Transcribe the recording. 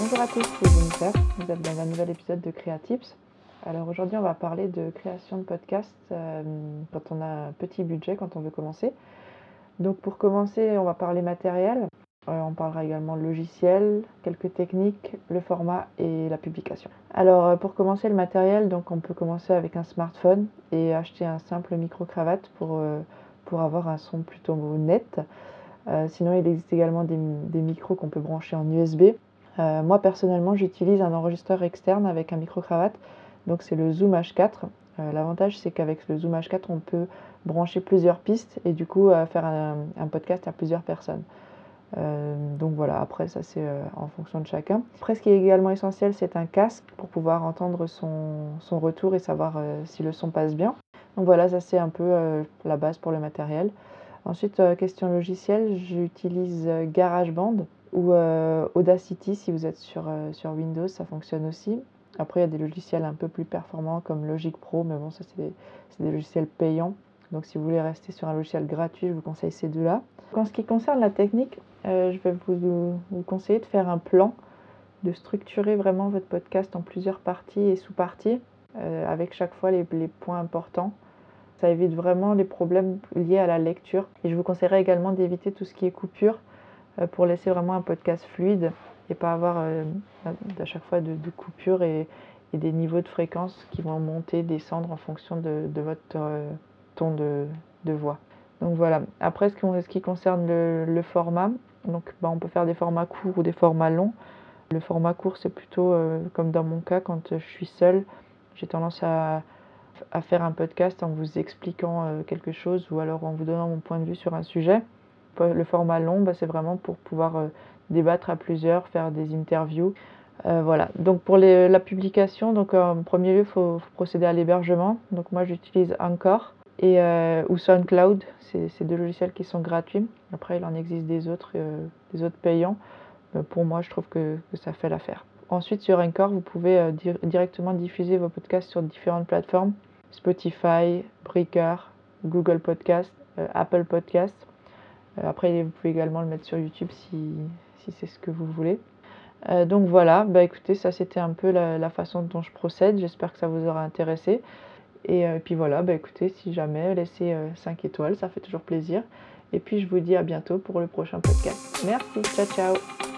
Bonjour à tous, c'est Jennifer. Vous êtes dans un nouvel épisode de Creatips. Alors aujourd'hui, on va parler de création de podcast euh, quand on a un petit budget, quand on veut commencer. Donc pour commencer, on va parler matériel. Euh, on parlera également logiciel, quelques techniques, le format et la publication. Alors euh, pour commencer le matériel, donc on peut commencer avec un smartphone et acheter un simple micro-cravate pour, pour avoir un son plutôt net. sinon, il existe également des, des micros qu'on peut brancher en USB. Euh, moi personnellement, j'utilise un enregistreur externe avec un micro-cravate, donc c'est le Zoom H4. Euh, l'avantage, c'est qu'avec le Zoom H4, on peut brancher plusieurs pistes et du coup euh, faire un, podcast à plusieurs personnes. donc voilà, après ça c'est en fonction de chacun. Après ce qui est également essentiel, c'est un casque pour pouvoir entendre son, retour et savoir si le son passe bien. Donc voilà, ça c'est un peu la base pour le matériel. Ensuite, question logicielle, j'utilise GarageBand ou euh, Audacity si vous êtes sur, euh, sur Windows, ça fonctionne aussi. Après, il y a des logiciels un peu plus performants comme Logic Pro, mais bon, ça c'est des, logiciels payants. Donc si vous voulez rester sur un logiciel gratuit, je vous conseille ces deux-là. En ce qui concerne la technique, euh, je vais vous, vous, conseiller de faire un plan, de structurer vraiment votre podcast en plusieurs parties et sous-parties, avec chaque fois les points importants. Ça évite vraiment les problèmes liés à la lecture. Et je vous conseillerais également d'éviter tout ce qui est coupure euh, pour laisser vraiment un podcast fluide et pas avoir euh, à chaque fois de, coupures et, des niveaux de fréquence qui vont monter, descendre en fonction de, votre euh, ton de, voix. Donc voilà. Après, ce qui, concerne le, format, donc bah, on peut faire des formats courts ou des formats longs. Le format court, c'est plutôt comme dans mon cas, quand je suis seule, j'ai tendance à, à, faire un podcast en vous expliquant quelque chose ou alors en vous donnant mon point de vue sur un sujet. Le format long, bah, c'est vraiment pour pouvoir euh, débattre à plusieurs, faire des interviews. Euh, voilà. Donc pour la publication, donc en premier lieu, il faut, procéder à l'hébergement. Donc moi, j'utilise Anchor et euh, ou SoundCloud. C'est deux logiciels qui sont gratuits. Après, il en existe des autres, des autres payants. Pour moi, je trouve que, ça fait l'affaire. Ensuite, sur Anchor, vous pouvez directement diffuser vos podcasts sur différentes plateformes Spotify, Breaker, Google Podcast, Apple Podcast. Euh, après, vous pouvez également le mettre sur YouTube si, c'est ce que vous voulez. Euh, donc voilà, bah écoutez, ça c'était un peu la, façon dont je procède. J'espère que ça vous aura intéressé. Et, euh, puis voilà, bah écoutez, si jamais, laissez 5 étoiles, ça fait toujours plaisir. Et puis je vous dis à bientôt pour le prochain podcast. Merci, ciao ciao